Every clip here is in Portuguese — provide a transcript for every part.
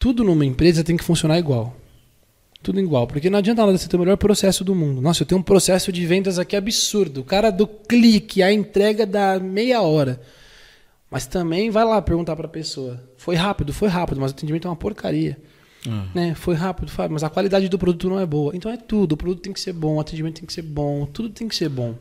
tudo numa empresa tem que funcionar igual. Tudo igual. Porque não adianta nada você ter o melhor processo do mundo. Nossa, eu tenho um processo de vendas aqui absurdo. O cara do clique, a entrega da meia hora. Mas também vai lá perguntar para a pessoa. Foi rápido, foi rápido, mas o atendimento é uma porcaria. Ah. Né? Foi rápido, foi, mas a qualidade do produto não é boa. Então é tudo. O produto tem que ser bom, o atendimento tem que ser bom, tudo tem que ser bom.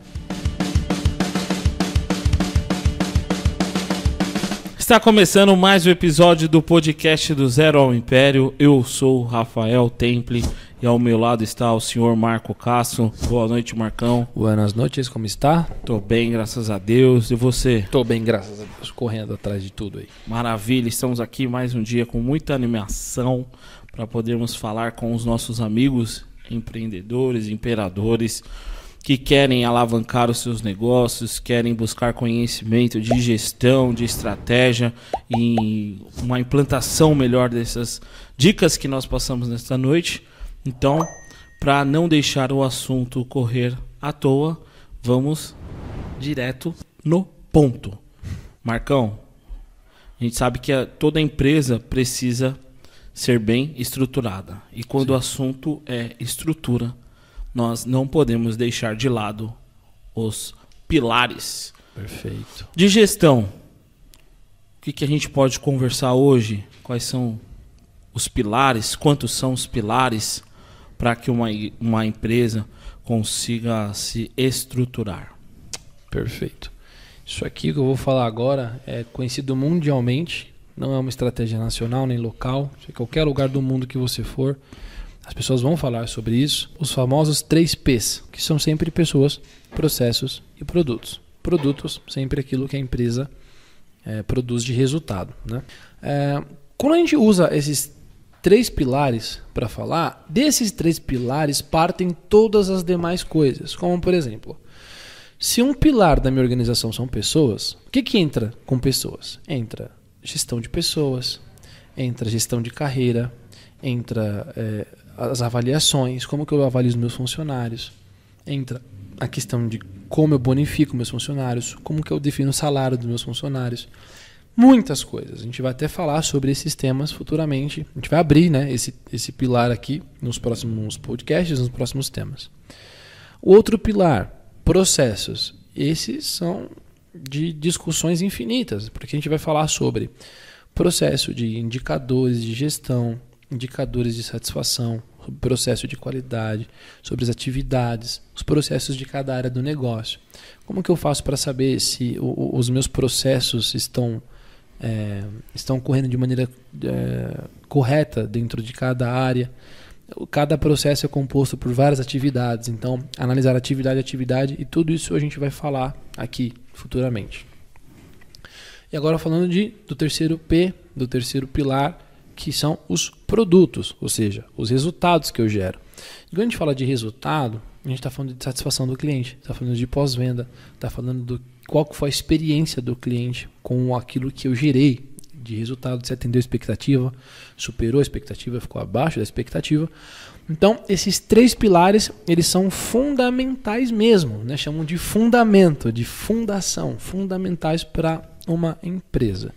Está começando mais um episódio do podcast do Zero ao Império. Eu sou o Rafael Temple e ao meu lado está o senhor Marco Castro. Boa noite, Marcão. Boas noites, como está? Tô bem, graças a Deus. E você? Tô bem, graças a Deus, correndo atrás de tudo aí. Maravilha, estamos aqui mais um dia com muita animação para podermos falar com os nossos amigos empreendedores, imperadores que querem alavancar os seus negócios, querem buscar conhecimento de gestão, de estratégia e uma implantação melhor dessas dicas que nós passamos nesta noite. Então, para não deixar o assunto correr à toa, vamos direto no ponto. Marcão, a gente sabe que toda empresa precisa ser bem estruturada. E quando Sim. o assunto é estrutura, nós não podemos deixar de lado os pilares. Perfeito. De gestão. O que, que a gente pode conversar hoje? Quais são os pilares? Quantos são os pilares para que uma, uma empresa consiga se estruturar? Perfeito. Isso aqui que eu vou falar agora é conhecido mundialmente, não é uma estratégia nacional nem local. Em qualquer lugar do mundo que você for, as pessoas vão falar sobre isso. Os famosos 3 Ps, que são sempre pessoas, processos e produtos. Produtos, sempre aquilo que a empresa é, produz de resultado. Né? É, quando a gente usa esses três pilares para falar, desses três pilares partem todas as demais coisas. Como, por exemplo, se um pilar da minha organização são pessoas, o que, que entra com pessoas? Entra gestão de pessoas, entra gestão de carreira, entra é, as avaliações, como que eu avalio os meus funcionários. Entra a questão de como eu bonifico meus funcionários, como que eu defino o salário dos meus funcionários. Muitas coisas. A gente vai até falar sobre esses temas futuramente. A gente vai abrir né, esse, esse pilar aqui nos próximos podcasts, nos próximos temas. O outro pilar, processos. Esses são de discussões infinitas, porque a gente vai falar sobre processo de indicadores de gestão, indicadores de satisfação, o processo de qualidade, sobre as atividades, os processos de cada área do negócio. Como que eu faço para saber se o, os meus processos estão é, estão correndo de maneira é, correta dentro de cada área? Cada processo é composto por várias atividades, então analisar atividade atividade e tudo isso a gente vai falar aqui futuramente. E agora falando de, do terceiro P, do terceiro pilar, que são os produtos, ou seja, os resultados que eu gero. E quando a gente fala de resultado, a gente está falando de satisfação do cliente, está falando de pós-venda, está falando do qual foi a experiência do cliente com aquilo que eu gerei de resultado, se atendeu a expectativa, superou a expectativa, ficou abaixo da expectativa. Então, esses três pilares, eles são fundamentais mesmo, né? chamam de fundamento, de fundação, fundamentais para uma empresa.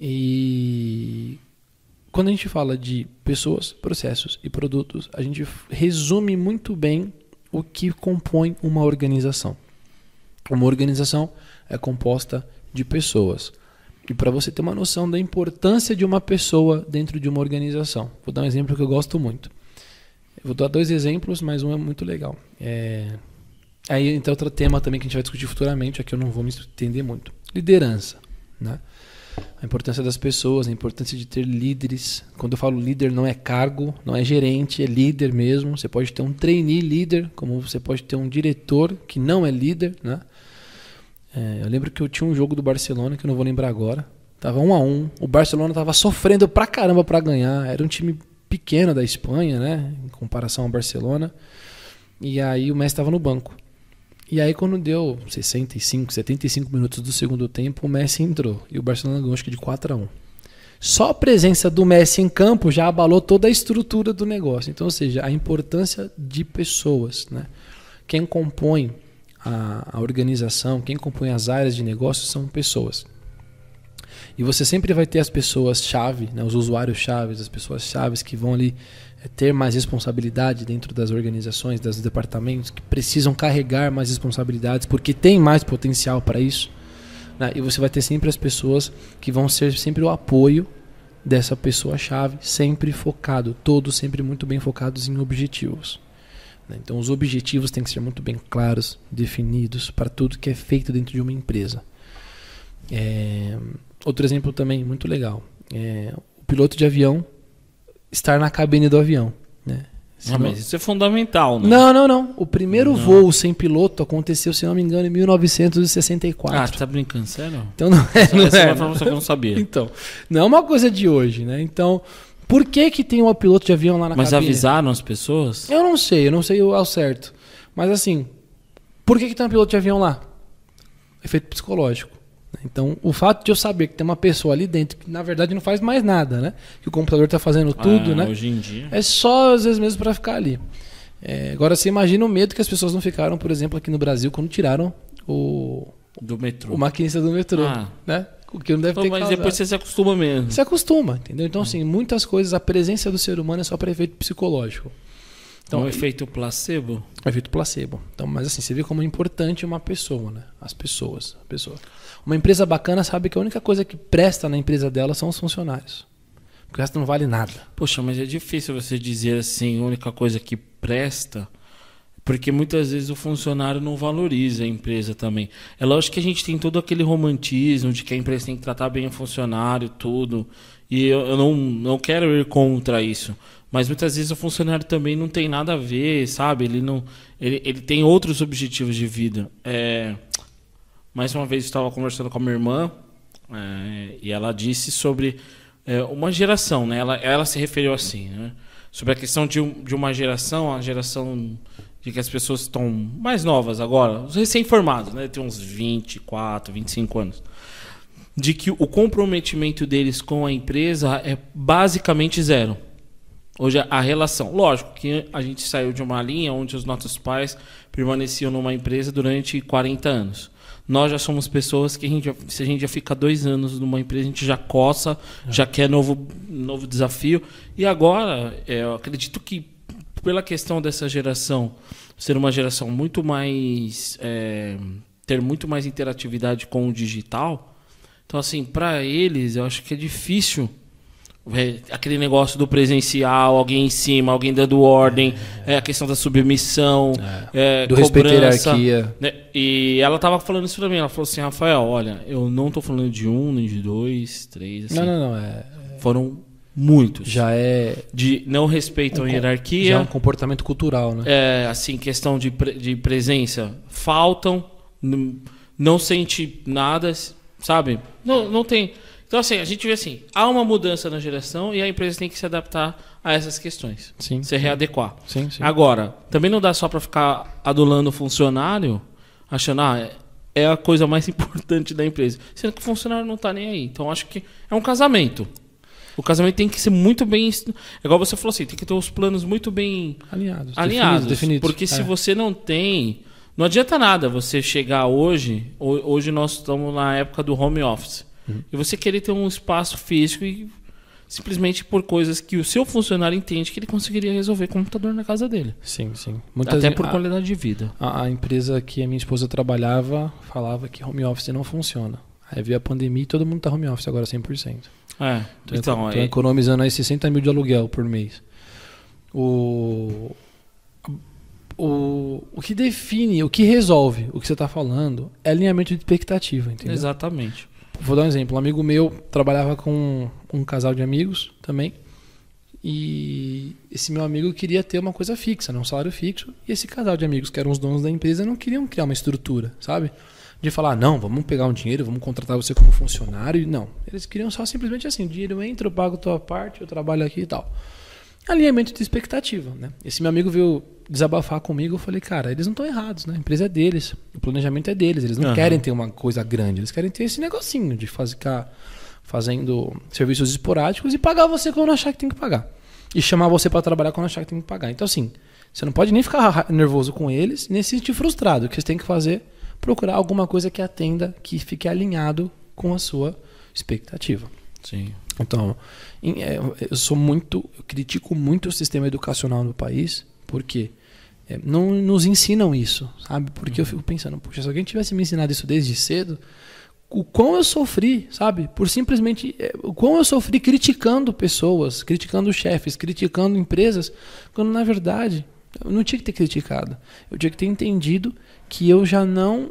E quando a gente fala de pessoas, processos e produtos, a gente resume muito bem o que compõe uma organização. Uma organização é composta de pessoas. E para você ter uma noção da importância de uma pessoa dentro de uma organização, vou dar um exemplo que eu gosto muito. Eu vou dar dois exemplos, mas um é muito legal. É... Aí entra outro tema também que a gente vai discutir futuramente, aqui eu não vou me estender muito. Liderança. Né? A importância das pessoas, a importância de ter líderes. Quando eu falo líder, não é cargo, não é gerente, é líder mesmo. Você pode ter um trainee líder, como você pode ter um diretor que não é líder, né? É, eu lembro que eu tinha um jogo do Barcelona que eu não vou lembrar agora. Tava um a um. O Barcelona tava sofrendo pra caramba para ganhar. Era um time pequeno da Espanha, né? Em comparação ao Barcelona. E aí o Messi estava no banco. E aí, quando deu 65, 75 minutos do segundo tempo, o Messi entrou. E o Barcelona ganhou, acho que de 4 a 1 Só a presença do Messi em campo já abalou toda a estrutura do negócio. Então, ou seja, a importância de pessoas. Né? Quem compõe a, a organização, quem compõe as áreas de negócio são pessoas. E você sempre vai ter as pessoas-chave, né, os usuários-chaves, as pessoas-chaves que vão ali ter mais responsabilidade dentro das organizações, dos departamentos, que precisam carregar mais responsabilidades porque tem mais potencial para isso. Né? E você vai ter sempre as pessoas que vão ser sempre o apoio dessa pessoa-chave, sempre focado, todos sempre muito bem focados em objetivos. Né? Então, os objetivos têm que ser muito bem claros, definidos para tudo que é feito dentro de uma empresa. É... Outro exemplo também muito legal: é... o piloto de avião estar na cabine do avião. Né? Ah, mas isso é fundamental, né? Não, não, não. O primeiro não. voo sem piloto aconteceu, se não me engano, em 1964. Ah, você tá brincando, sério? Então não é. Não Essa é, é uma informação que eu não sabia. Então, não é uma coisa de hoje, né? Então, por que que tem um piloto de avião lá na Mas cabine? avisaram as pessoas? Eu não sei, eu não sei ao certo. Mas assim, por que que tem um piloto de avião lá? Efeito psicológico. Então, o fato de eu saber que tem uma pessoa ali dentro que na verdade não faz mais nada, né? Que o computador está fazendo tudo, ah, né? Hoje em dia. É só às vezes mesmo para ficar ali. É, agora você imagina o medo que as pessoas não ficaram, por exemplo, aqui no Brasil quando tiraram o do metrô. O maquinista do metrô, ah. né? O que não deve ter Mas causado. depois você se acostuma mesmo. Se acostuma, entendeu? Então, assim, muitas coisas, a presença do ser humano é só para efeito psicológico. Então, um efeito placebo? Efeito placebo. Então, mas assim, você vê como é importante uma pessoa, né? As pessoas, a pessoa. Uma empresa bacana sabe que a única coisa que presta na empresa dela são os funcionários. Porque o resto não vale nada. Poxa, mas é difícil você dizer assim, a única coisa que presta, porque muitas vezes o funcionário não valoriza a empresa também. É lógico que a gente tem todo aquele romantismo de que a empresa tem que tratar bem o funcionário, tudo. E eu, eu não, não quero ir contra isso. Mas muitas vezes o funcionário também não tem nada a ver, sabe? Ele não, ele, ele tem outros objetivos de vida. É, mais uma vez estava conversando com a minha irmã é, e ela disse sobre é, uma geração, né? Ela, ela se referiu assim, né? Sobre a questão de, de uma geração, a geração de que as pessoas estão mais novas agora, os recém-formados, né? Tem uns 24, 25 anos. De que o comprometimento deles com a empresa é basicamente zero. Hoje a relação, lógico que a gente saiu de uma linha onde os nossos pais permaneciam numa empresa durante 40 anos. Nós já somos pessoas que a gente, se a gente já fica dois anos numa empresa, a gente já coça, é. já quer novo, novo desafio. E agora, é, eu acredito que pela questão dessa geração ser uma geração muito mais. É, ter muito mais interatividade com o digital. Então, assim, para eles, eu acho que é difícil aquele negócio do presencial, alguém em cima, alguém dando ordem, é, é a questão da submissão, é. é do respeito à hierarquia. Né? E ela tava falando isso pra mim, ela falou assim, Rafael, olha, eu não tô falando de um, nem de dois, três, assim. Não, não, não. É, Foram muitos. Já é. De não respeitam um, a hierarquia. Já é um comportamento cultural, né? É, assim, questão de, de presença. Faltam, não, não sente nada, sabe? Não, não tem. Então, assim, a gente vê assim, há uma mudança na geração e a empresa tem que se adaptar a essas questões. Sim. Se readequar. Sim, sim. Agora, também não dá só para ficar adulando o funcionário, achando, ah, é a coisa mais importante da empresa. Sendo que o funcionário não está nem aí. Então, acho que é um casamento. O casamento tem que ser muito bem. É igual você falou assim, tem que ter os planos muito bem alinhados. alinhados definidos. Porque se é. você não tem. Não adianta nada você chegar hoje. Hoje nós estamos na época do home office. Uhum. E você querer ter um espaço físico e simplesmente por coisas que o seu funcionário entende que ele conseguiria resolver com o computador na casa dele. Sim, sim. Muitas Até por a, qualidade de vida. A, a, empresa que a minha esposa trabalhava falava que home office não funciona. Aí veio a pandemia e todo mundo está home office agora 100%. É, então... Estou aí... economizando aí 60 mil de aluguel por mês. O... O, o que define, o que resolve o que você está falando é alinhamento de expectativa, entendeu? Exatamente. Vou dar um exemplo. Um amigo meu trabalhava com um casal de amigos também. E esse meu amigo queria ter uma coisa fixa, né? um salário fixo. E esse casal de amigos, que eram os donos da empresa, não queriam criar uma estrutura, sabe? De falar, não, vamos pegar um dinheiro, vamos contratar você como funcionário. Não. Eles queriam só simplesmente assim: dinheiro entra, eu pago a tua parte, eu trabalho aqui e tal. Alinhamento de expectativa, né? Esse meu amigo veio desabafar comigo, eu falei, cara, eles não estão errados, né? A empresa é deles, o planejamento é deles, eles não uhum. querem ter uma coisa grande, eles querem ter esse negocinho de ficar fazendo serviços esporádicos e pagar você quando achar que tem que pagar. E chamar você para trabalhar quando achar que tem que pagar. Então, assim, você não pode nem ficar nervoso com eles, nem se sentir frustrado. O que você tem que fazer procurar alguma coisa que atenda, que fique alinhado com a sua Expectativa. Sim. Então, é, eu sou muito, eu critico muito o sistema educacional no país, porque é, não nos ensinam isso, sabe? Porque eu fico pensando, puxa, se alguém tivesse me ensinado isso desde cedo, o quão eu sofri, sabe? Por simplesmente, é, o quão eu sofri criticando pessoas, criticando chefes, criticando empresas, quando na verdade eu não tinha que ter criticado. Eu tinha que ter entendido que eu já não é,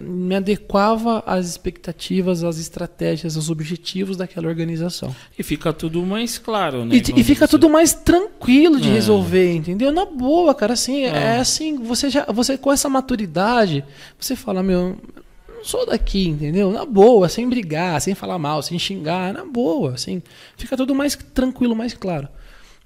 me adequava às expectativas, às estratégias, aos objetivos daquela organização. E fica tudo mais claro, né? E, e fica tudo mais tranquilo de É. resolver, entendeu? Na boa, cara, assim, é, É. assim, você já, você com essa maturidade, você fala, meu, eu não sou daqui, entendeu? Na boa, sem brigar, sem falar mal, sem xingar, na boa, assim, fica tudo mais tranquilo, mais claro.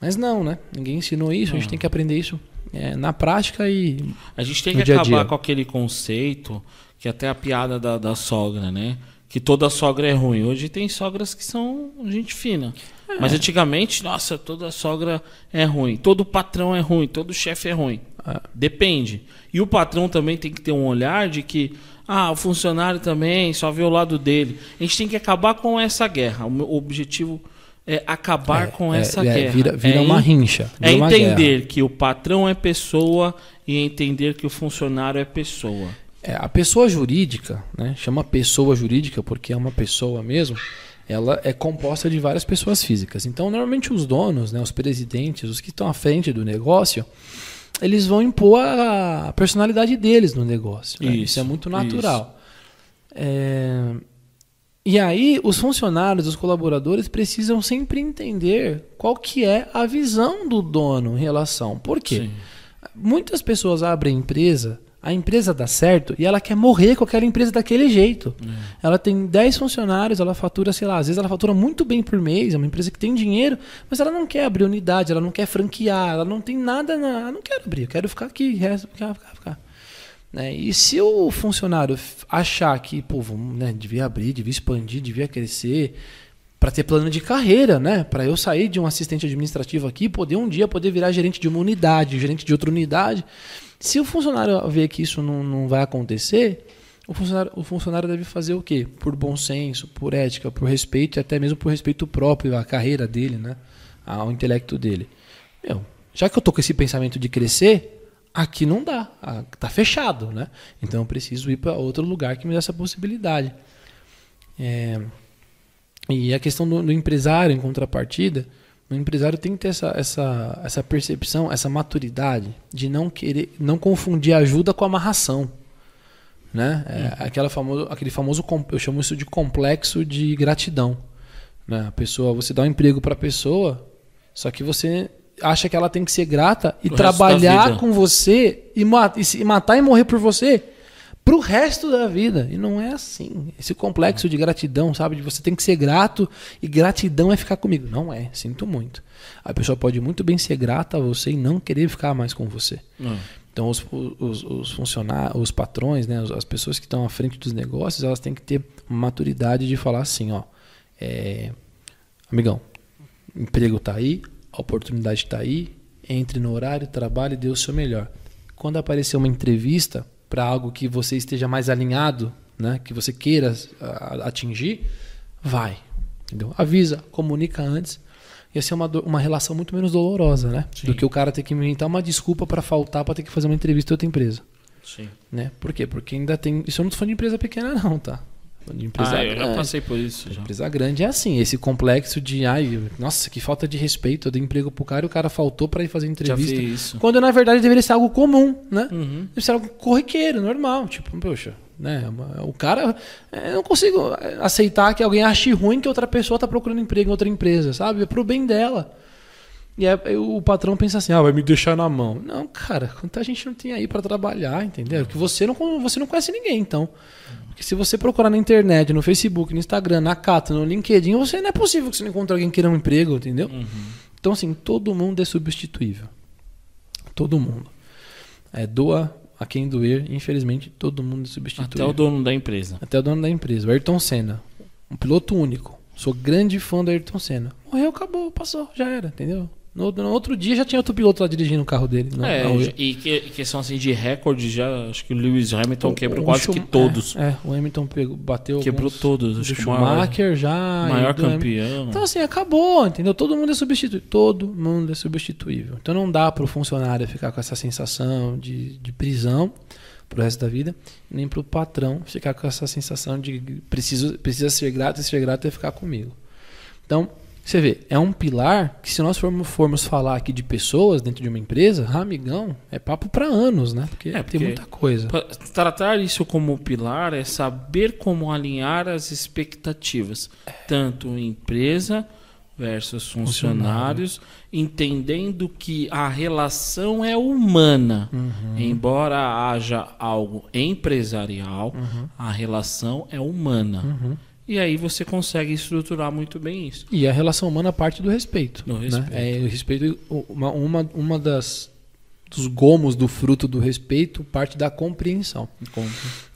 Mas não, né? Ninguém ensinou isso, a gente tem que aprender isso é, na prática e A gente tem que acabar dia. com aquele conceito que até a piada da, da sogra, né? Que toda sogra é ruim. Hoje tem sogras que são gente fina. É. Mas antigamente, nossa, toda sogra é ruim. Todo patrão é ruim. Todo chefe é ruim. Ah. Depende. E o patrão também tem que ter um olhar de que, ah, o funcionário também só vê o lado dele. A gente tem que acabar com essa guerra. O meu objetivo é acabar é, com é, essa é, guerra. Vira, vira É uma en- rincha. é vira uma entender que o patrão é pessoa e entender que o funcionário é pessoa. A pessoa jurídica, né, chama pessoa jurídica porque é uma pessoa mesmo, ela é composta de várias pessoas físicas. Então, normalmente os donos, né, os presidentes, os que estão à frente do negócio, eles vão impor a personalidade deles no negócio. né? Isso, Isso é muito natural. É, E aí, os funcionários, os colaboradores precisam sempre entender qual que é a visão do dono em relação. Por quê? Sim. Muitas pessoas abrem empresa, a empresa dá certo e ela quer morrer com aquela empresa daquele jeito. Ela tem 10 funcionários, ela fatura, sei lá, às vezes ela fatura muito bem por mês, é uma empresa que tem dinheiro, mas ela não quer abrir unidade, ela não quer franquear, ela não tem nada, na, ela não quero abrir, eu quero ficar aqui, resto, ficar, ficar, ficar. Né? E se o funcionário achar que, pô, vamos, né, devia abrir, devia expandir, devia crescer, para ter plano de carreira, né? Para eu sair de um assistente administrativo aqui, poder um dia poder virar gerente de uma unidade, gerente de outra unidade. Se o funcionário ver que isso não, não vai acontecer, o funcionário, o funcionário deve fazer o quê? Por bom senso, por ética, por respeito e até mesmo por respeito próprio à carreira dele, né? Ao intelecto dele. Meu, já que eu tô com esse pensamento de crescer, aqui não dá, ah, tá fechado, né? Então eu preciso ir para outro lugar que me dê essa possibilidade. É, e a questão do, do empresário, em contrapartida, o empresário tem que ter essa, essa, essa percepção, essa maturidade de não querer, não confundir ajuda com amarração. Né? É, aquela famoso, aquele famoso, eu chamo isso de complexo de gratidão. Né? A pessoa, você dá um emprego para a pessoa, só que você acha que ela tem que ser grata e trabalhar com você e, e se- matar e morrer por você pro resto da vida. E não é assim. Esse complexo de gratidão, sabe? De você tem que ser grato e gratidão é ficar comigo. Não é, sinto muito. A pessoa pode muito bem ser grata a você e não querer ficar mais com você. Não. Então os, os, os funcionários, os patrões, né, as pessoas que estão à frente dos negócios, elas têm que ter maturidade de falar assim, ó, é, amigão, emprego tá aí, a oportunidade tá aí, entre no horário, trabalhe e dê o seu melhor. Quando aparecer uma entrevista para algo que você esteja mais alinhado, né, que você queira atingir, vai, entendeu? Avisa, comunica antes. Ia ser uma, do- uma relação muito menos dolorosa, né? Sim. Do que o cara ter que inventar uma desculpa para faltar para ter que fazer uma entrevista em outra empresa, Sim. né? Por quê? Porque ainda tem. Isso eu não tô falando de empresa pequena, não, tá? De empresa Ah, eu já grande. passei por isso. Já. Empresa grande é assim, esse complexo de, ai, nossa, que falta de respeito, eu dei emprego pro cara e o cara faltou para ir fazer Já entrevista. fiz isso. Quando na verdade deveria ser algo comum, né? Uhum. Deve ser algo corriqueiro, normal. Tipo, poxa, né? O cara. é, Eu não consigo é, aceitar que alguém ache ruim que outra pessoa tá procurando emprego em outra empresa, sabe? É pro bem dela. E aí, aí o patrão pensa assim, ah, vai me deixar na mão. Não, cara, quanta gente não tem aí para trabalhar, entendeu? Que você não, você não conhece ninguém, então. Porque se você procurar na internet, no Facebook, no Instagram, na Cata, no LinkedIn, você não é possível que você não encontre alguém que queira um emprego, entendeu? Uhum. Então, assim, todo mundo é substituível. Todo mundo. É, doa a quem doer, infelizmente, todo mundo é Até substituível. o dono da empresa. Até o dono da empresa, o Ayrton Senna. Um piloto único. Sou grande fã do Ayrton Senna. Morreu, acabou, passou, já era, entendeu? No, no outro dia já tinha outro piloto lá dirigindo o carro dele. Não, É, não, e que, questão assim de recorde, já acho que o Lewis Hamilton o- quebrou o quase Schum- que todos. É, é, o Hamilton pegou, bateu Quebrou todos. o maior, Schumacher já. maior do Hamilton. campeão. Então, assim, acabou, entendeu? Todo mundo é substituível. Todo mundo é substituível. Então, não dá para o funcionário ficar com essa sensação de, de prisão pro resto da vida, nem para o patrão ficar com essa sensação de preciso, precisa ser grato e ser grato é ficar comigo. Então, você vê, é um pilar que se nós formos, formos falar aqui de pessoas dentro de uma empresa, ah, amigão, é papo para anos, né? Porque, É, porque- tem muita coisa. Tratar isso como pilar é saber como alinhar as expectativas, tanto empresa versus funcionários, entendendo que a relação é humana. Uhum. Embora haja algo empresarial, a relação é humana. Uhum. E aí você consegue estruturar muito bem isso. E a relação humana parte do respeito. Do né? respeito. É, o respeito uma, uma, uma das dos gomos do fruto do respeito parte da compreensão.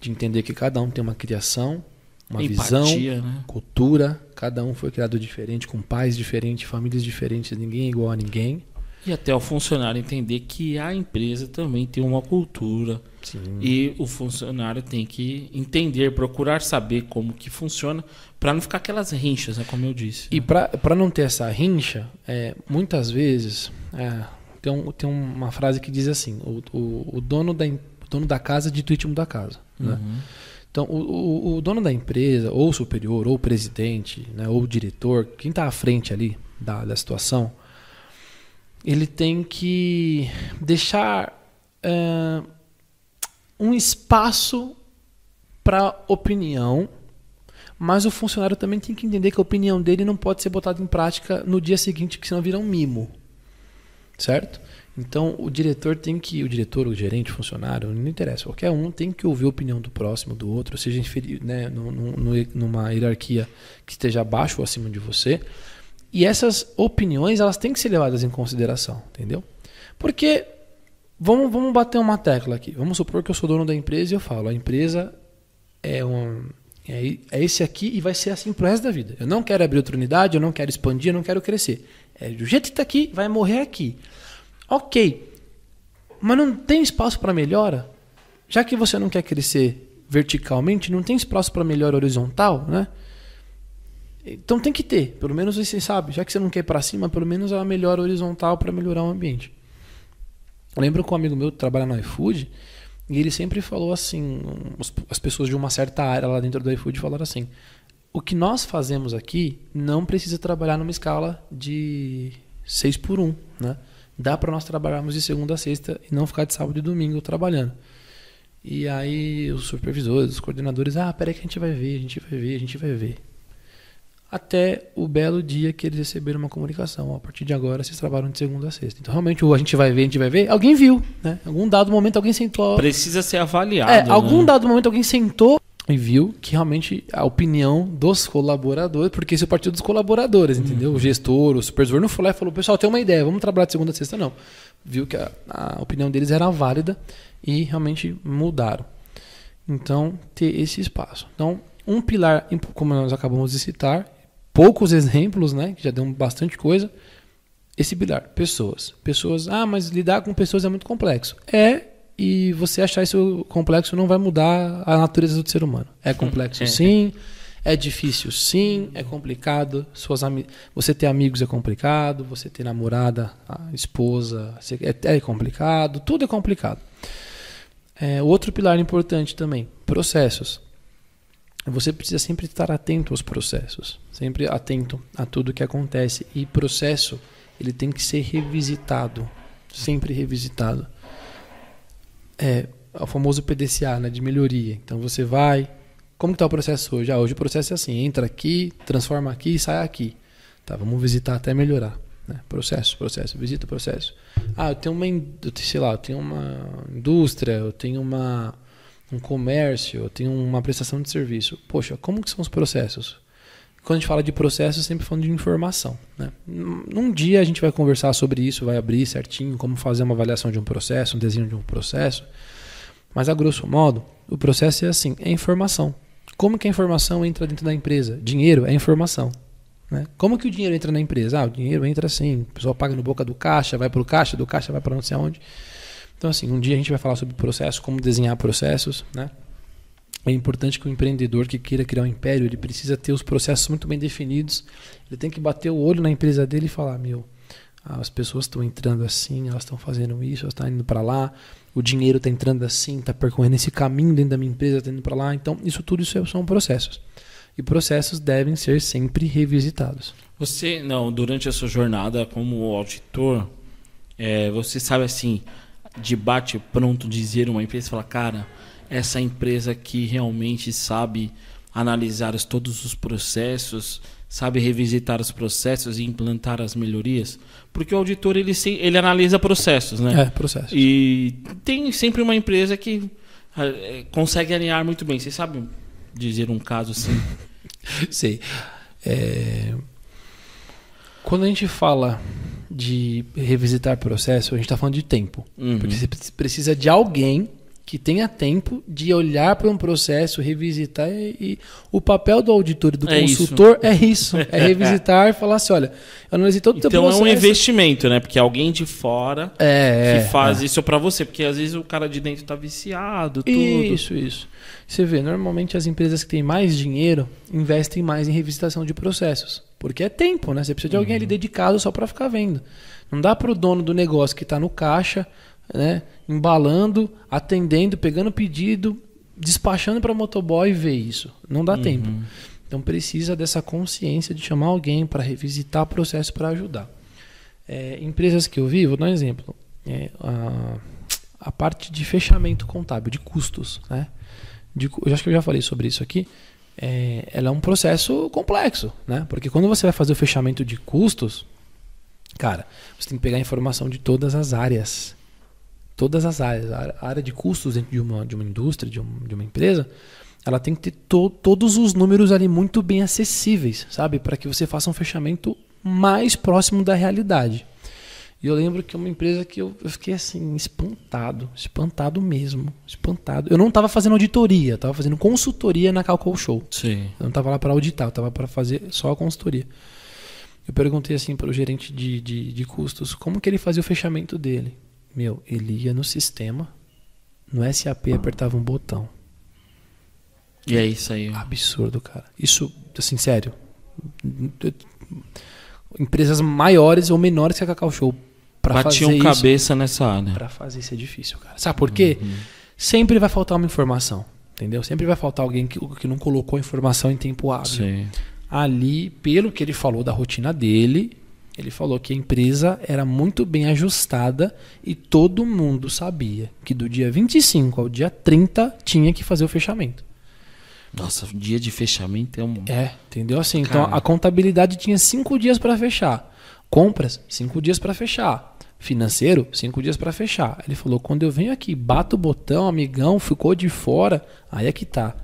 De entender que cada um tem uma criação, uma visão, Empatia, né? cultura, cada um foi criado diferente, com pais diferentes, famílias diferentes, ninguém é igual a ninguém. E até o funcionário entender que a empresa também tem uma cultura. Sim. E o funcionário tem que entender, procurar saber como que funciona, para não ficar aquelas rinchas, né, como eu disse. E para não ter essa rincha, é, muitas vezes é, tem, um- tem uma frase que diz assim: o, o, o dono, da, o dono da casa dita o ritmo da casa. Né? Uhum. Então, o, o, dono da empresa, ou superior, ou presidente, né, ou diretor, quem está à frente ali da, da situação, ele tem que deixar é, um espaço para opinião, mas o funcionário também tem que entender que a opinião dele não pode ser botada em prática no dia seguinte, porque senão vira um mimo. Certo? Então o diretor tem que, o diretor, o gerente, o funcionário, não interessa, qualquer um tem que ouvir a opinião do próximo, do outro, seja inferi- né, numa hierarquia que esteja abaixo ou acima de você. E essas opiniões elas têm que ser levadas em consideração, entendeu? Porque vamos, vamos bater uma tecla aqui. Vamos supor que eu sou dono da empresa e eu falo, a empresa é um é, é esse aqui e vai ser assim pro resto da vida. Eu não quero abrir outra unidade, eu não quero expandir, eu não quero crescer. É do jeito que está aqui, vai morrer aqui. Ok, mas não tem espaço para melhora? Já que você não quer crescer verticalmente, não tem espaço para melhora horizontal, né? Então tem que ter, pelo menos você sabe, já que você não quer ir para cima, pelo menos a melhora horizontal para melhorar o ambiente. Eu lembro que um amigo meu trabalha no iFood, e ele sempre falou assim, as pessoas de uma certa área lá dentro do iFood falaram assim, o que nós fazemos aqui não precisa trabalhar numa escala de 6 por 1, né? Dá para nós trabalharmos de segunda a sexta e não ficar de sábado e domingo trabalhando. E aí os supervisores, os coordenadores, ah, peraí que a gente vai ver, a gente vai ver, a gente vai ver. Até o belo dia que eles receberam uma comunicação. a partir de agora vocês trabalham de segunda a sexta. Então realmente o a gente vai ver, a gente vai ver. Alguém viu, né? Algum dado momento alguém sentou. Precisa ser avaliado. É, né? algum dado momento alguém sentou e viu que realmente a opinião dos colaboradores, porque isso partiu dos colaboradores, entendeu? O gestor, o supervisor não foi lá e falou, pessoal, tem uma ideia, vamos trabalhar de segunda a sexta, não. Viu que a, a opinião deles era válida e realmente mudaram. Então, ter esse espaço. Então, um pilar, como nós acabamos de citar, poucos exemplos, né, que já deu bastante coisa, esse pilar, pessoas. Pessoas, ah, mas lidar com pessoas é muito complexo. É, e você achar isso complexo não vai mudar a natureza do ser humano. É complexo É. sim, é difícil sim, é complicado. Suas você ter amigos é complicado, você ter namorada, esposa, é, é complicado, tudo é complicado. É, outro pilar importante também, processos. Você precisa sempre estar atento aos processos, sempre atento a tudo que acontece. E processo, ele tem que ser revisitado, sempre revisitado. É o famoso PDCA, né, de melhoria. Então você vai, como está o processo hoje? Ah, hoje o processo é assim, entra aqui, transforma aqui e sai aqui. Tá, vamos visitar até melhorar. Né? Processo, processo, visita o processo. Ah, eu tenho uma, sei lá, eu tenho uma indústria, eu tenho uma, um comércio, tenho uma prestação de serviço. Poxa, como que são os processos? Quando a gente fala de processo, sempre falando de informação. Né? Num dia a gente vai conversar sobre isso, vai abrir certinho como fazer uma avaliação de um processo, um desenho de um processo. Mas a grosso modo, o processo é assim, é informação. Como que a informação entra dentro da empresa? Dinheiro é informação. Né? Como que o dinheiro entra na empresa? Ah, o dinheiro entra assim, o pessoal paga no boca do caixa, vai para o caixa, do caixa vai para não sei aonde. Então, assim, um dia a gente vai falar sobre processo, como desenhar processos, né? É importante que o empreendedor que queira criar um império, ele precisa ter os processos muito bem definidos. Ele tem que bater o olho na empresa dele e falar: meu, as pessoas estão entrando assim, elas estão fazendo isso, elas estão indo para lá, o dinheiro está entrando assim, está percorrendo esse caminho dentro da minha empresa, está indo para lá. Então, isso tudo isso são processos. E processos devem ser sempre revisitados. Você, não, durante a sua jornada como auditor, é, você sabe assim, de bate pronto dizer uma empresa, falar, cara, essa empresa que realmente sabe analisar todos os processos, sabe revisitar os processos e implantar as melhorias? Porque o auditor ele, ele analisa processos, né? É, processos. E tem sempre uma empresa que é, consegue alinhar muito bem. Você sabe dizer um caso assim? Sei. É... Quando a gente fala de revisitar processo, a gente está falando de tempo. Uhum. Porque você precisa de alguém que tenha tempo de olhar para um processo, revisitar e, e, o papel do auditor e do é consultor isso. é isso, é revisitar e falar assim, olha, eu analisei todo o então teu processo. Então é um investimento, né? Porque alguém de fora é, que faz é. isso para você, porque às vezes o cara de dentro está viciado, tudo. Isso, isso. Você vê, normalmente as empresas que têm mais dinheiro investem mais em revisitação de processos, porque é tempo, né? Você precisa de alguém uhum. ali dedicado só para ficar vendo. Não dá para o dono do negócio que está no caixa né? Embalando, atendendo, pegando pedido, despachando para motoboy ver isso. Não dá uhum. tempo. Então precisa dessa consciência de chamar alguém para revisitar o processo para ajudar. É, empresas que eu vi, vou dar um exemplo. É, a, a, parte de fechamento contábil, de custos. Né? De, eu acho que eu já falei sobre isso aqui. É, ela é um processo complexo, né? Porque quando você vai fazer o fechamento de custos, cara, você tem que pegar informação de todas as áreas todas as áreas. A área de custos dentro de uma, de uma indústria, de, um, de uma empresa, ela tem que ter to, todos os números ali muito bem acessíveis, sabe? Para que você faça um fechamento mais próximo da realidade. E eu lembro que uma empresa que eu, eu fiquei assim, espantado, espantado mesmo, espantado. Eu não estava fazendo auditoria, estava fazendo consultoria na Calcul Show. Sim. Eu não estava lá para auditar, eu estava para fazer só a consultoria. Eu perguntei assim para o gerente de, de, de custos como que ele fazia o fechamento dele. Meu, ele ia no sistema, no SAP apertava um botão. E é isso aí. Absurdo, cara. Isso, assim, sério. Empresas maiores ou menores que a Cacau Show fazer Batiam cabeça nessa área. Para fazer isso é difícil, cara. Sabe por quê? Uhum. Sempre vai faltar uma informação, entendeu? Sempre vai faltar alguém que, que não colocou a informação em tempo hábil. Sim. Ali, pelo que ele falou da rotina dele, ele falou que a empresa era muito bem ajustada e todo mundo sabia que do dia 25 ao dia 30 tinha que fazer o fechamento. Nossa, dia de fechamento é um. É, entendeu? Assim, então a contabilidade tinha cinco dias para fechar. Compras, cinco dias para fechar. Financeiro, cinco dias para fechar. Ele falou: quando eu venho aqui, bato o botão, amigão, ficou de fora, aí é que tá.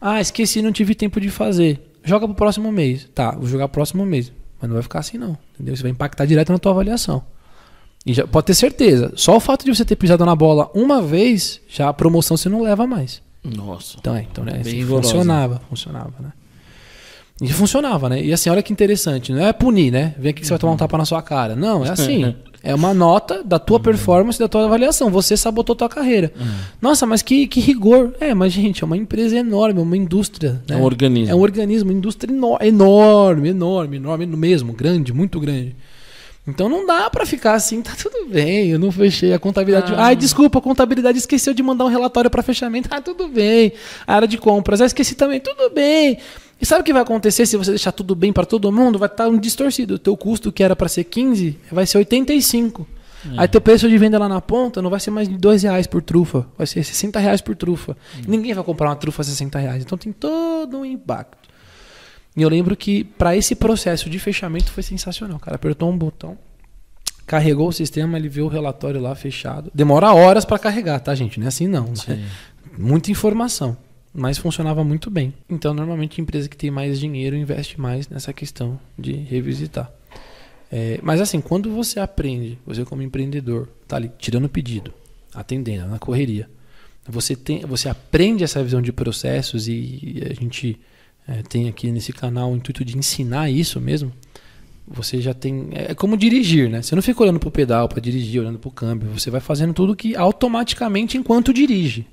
Ah, esqueci, não tive tempo de fazer. Joga pro próximo mês. Tá, vou jogar próximo mês. Mas não vai ficar assim, não. Entendeu? Isso vai impactar direto na tua avaliação. E já, pode ter certeza, só o fato de você ter pisado na bola uma vez, já a promoção você não leva mais. Nossa. Então, é, então né, funcionava, funcionava, né? E funcionava, né? E assim, olha que interessante, não é punir, né? Vem aqui que você vai tomar um uhum. tapa na sua cara. Não, é assim. é uma nota da tua uhum. performance, da tua avaliação. Você sabotou tua carreira. Uhum. Nossa, mas que, que rigor. É, mas, gente, é uma empresa enorme, é uma indústria. Né? É um organismo. É um organismo, uma indústria enorme, enorme, enorme mesmo, grande, muito grande. Então não dá para ficar assim, tá tudo bem, eu não fechei a contabilidade. Ah. Ai, desculpa, a contabilidade esqueceu de mandar um relatório para fechamento. Ah, tudo bem. A área de compras, ah, esqueci também, tudo bem. E sabe o que vai acontecer se você deixar tudo bem para todo mundo? Vai estar um distorcido. O teu custo que era para ser 15 vai ser 85. É. Aí teu preço de venda lá na ponta não vai ser mais de 2 reais por trufa, vai ser 60 reais por trufa. Hum. Ninguém vai comprar uma trufa a 60 reais. Então tem todo um impacto. E eu lembro que para esse processo de fechamento foi sensacional. O cara apertou um botão, carregou o sistema, ele viu o relatório lá fechado. Demora horas para carregar, tá, gente? Não é assim não. Né? Muita informação mas funcionava muito bem. Então, normalmente, a empresa que tem mais dinheiro investe mais nessa questão de revisitar. É, mas assim, quando você aprende, você como empreendedor, tá ali tirando pedido, atendendo na correria, você tem, você aprende essa visão de processos e a gente é, tem aqui nesse canal o intuito de ensinar isso mesmo, você já tem. É como dirigir, né? Você não fica olhando pro pedal para dirigir, olhando pro câmbio. Você vai fazendo tudo que automaticamente enquanto dirige.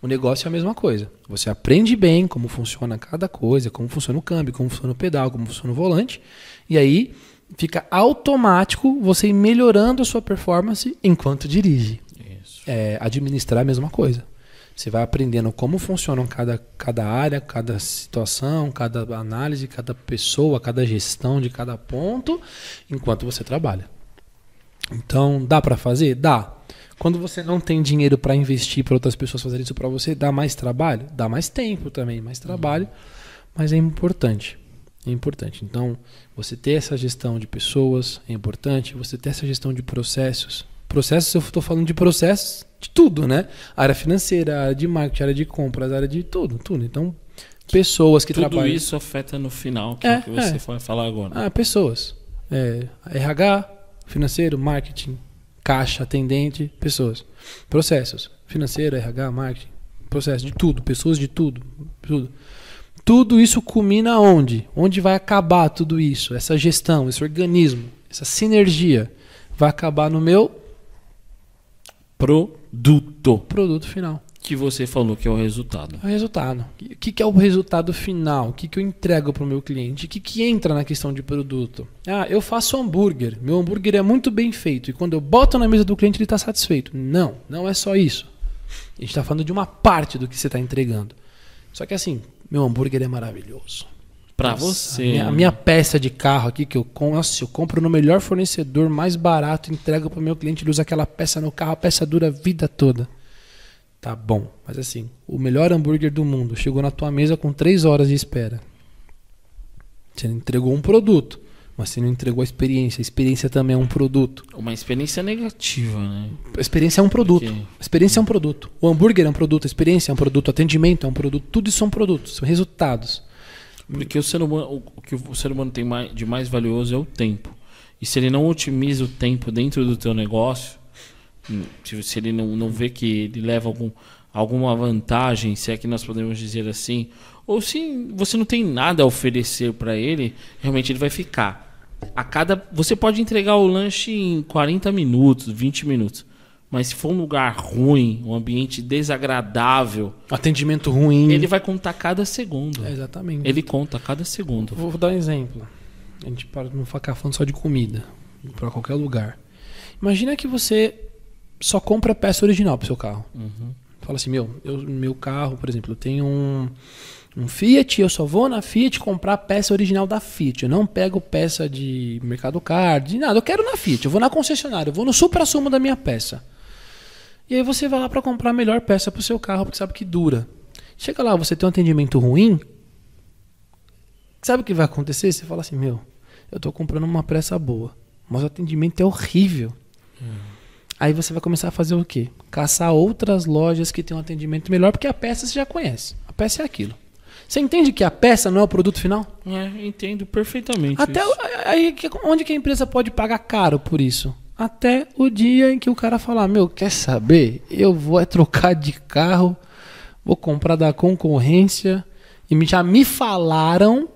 O negócio é a mesma coisa. Você aprende bem como funciona cada coisa, como funciona o câmbio, como funciona o pedal, como funciona o volante. E aí fica automático você ir melhorando a sua performance enquanto dirige. Isso. É, administrar a mesma coisa. Você vai aprendendo como funcionam cada, cada área, cada situação, cada análise, cada pessoa, cada gestão de cada ponto, enquanto você trabalha. Então, dá para fazer? Dá. Quando você não tem dinheiro para investir para outras pessoas fazerem isso para você, dá mais trabalho? Dá mais tempo também, mais trabalho, mas é importante. É importante. Então, você ter essa gestão de pessoas é importante, você ter essa gestão de processos. Processos, eu estou falando de processos de tudo, né? Área financeira, área de marketing, área de compras, área de tudo, tudo. Então, pessoas que Tudo trabalham. isso afeta no final, que é, É, o que você é. vai falar agora. Ah, pessoas. É, RH, financeiro, marketing, caixa, atendente, pessoas. Processos. Financeiro, RH, marketing, processo de tudo, pessoas de tudo, tudo. Tudo isso culmina onde? Onde vai acabar tudo isso? Essa gestão, esse organismo, essa sinergia vai acabar no meu Produto. produto final. Que você falou que é o resultado. É o resultado. O que, que é o resultado final? O que, que eu entrego para o meu cliente? O que, que entra na questão de produto? Ah, eu faço hambúrguer. Meu hambúrguer é muito bem feito. E quando eu boto na mesa do cliente, ele está satisfeito. Não, não é só isso. A gente está falando de uma parte do que você está entregando. Só que assim, meu hambúrguer é maravilhoso. Nossa, você. A minha, a minha peça de carro aqui que eu, nossa, eu compro no melhor fornecedor, mais barato, entrego para o meu cliente, ele usa aquela peça no carro, a peça dura a vida toda. Tá bom, mas assim, o melhor hambúrguer do mundo chegou na tua mesa com 3 horas de espera. Você entregou um produto, mas você não entregou a experiência. A experiência também é um produto. Uma experiência negativa, né? A experiência é um produto. Porque- A experiência é um produto. O hambúrguer é um produto, a experiência é um produto, o atendimento é um produto. Tudo isso são produtos, são resultados. Porque o ser humano, o- que o ser humano tem de mais valioso é o tempo. E se ele não otimiza o tempo dentro do teu negócio, hum, se se ele não, não vê que ele leva algum, alguma vantagem, se é que nós podemos dizer assim, ou se você não tem nada a oferecer para ele, realmente ele vai ficar. A cada, você pode entregar o lanche em 40 minutos, 20 minutos. Mas se for um lugar ruim, um ambiente desagradável, Atendimento ruim. ele vai contar cada segundo. É, exatamente. Ele conta cada segundo. Vou dar um exemplo. A gente para não ficar falando só de comida, para qualquer lugar. Imagina que você só compra peça original pro seu carro. Uhum. Fala assim, meu, eu, meu carro, por exemplo, eu tenho um, um Fiat, eu só vou na Fiat comprar a peça original da Fiat. Eu não pego peça de Mercado Card, de nada. Eu quero na Fiat, eu vou na concessionária, eu vou no supra-sumo da minha peça. E aí você vai lá para comprar a melhor peça pro seu carro, porque sabe que dura. Chega lá, você tem um atendimento ruim, sabe o que vai acontecer? Você fala assim, meu, eu tô comprando uma peça boa, mas o atendimento é horrível. Aí você vai começar a fazer o quê? Caçar outras lojas que tem um atendimento melhor, porque a peça você já conhece. A peça é aquilo. Você entende que a peça não é o produto final? É, entendo perfeitamente. Até isso. o- aí, onde que a empresa pode pagar caro por isso? Até o dia em que o cara falar, meu, quer saber? Eu vou é trocar de carro, vou comprar da concorrência e já me falaram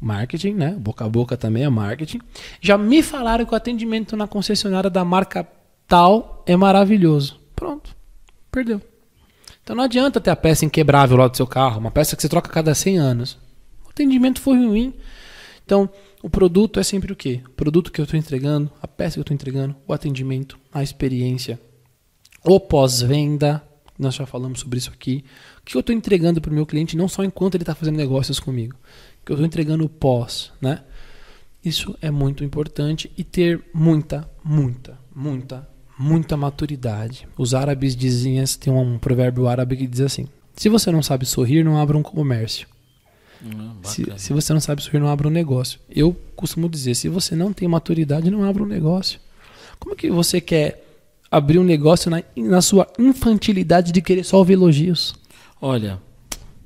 marketing, né? Boca a boca também é marketing. Já me falaram que o atendimento na concessionária da marca tal é maravilhoso. Pronto. Perdeu. Então não adianta ter a peça inquebrável lá do seu carro, uma peça que você troca a cada 100 anos. O atendimento foi ruim. Então, o produto é sempre o quê? O produto que eu estou entregando, a peça que eu estou entregando, o atendimento, a experiência, o pós-venda. Nós já falamos sobre isso aqui. O que eu estou entregando para o meu cliente, não só enquanto ele está fazendo negócios comigo, que eu estou entregando o pós, né? Isso é muito importante e ter muita, muita, muita, muita maturidade. Os árabes dizem, tem um provérbio árabe que diz assim: se você não sabe sorrir, não abra um comércio. Ah, Se, se você não sabe sorrir, não abra um negócio. Eu costumo dizer, se você não tem maturidade, não abra um negócio. Como que você quer abrir um negócio na, na sua infantilidade de querer só ouvir elogios? Olha,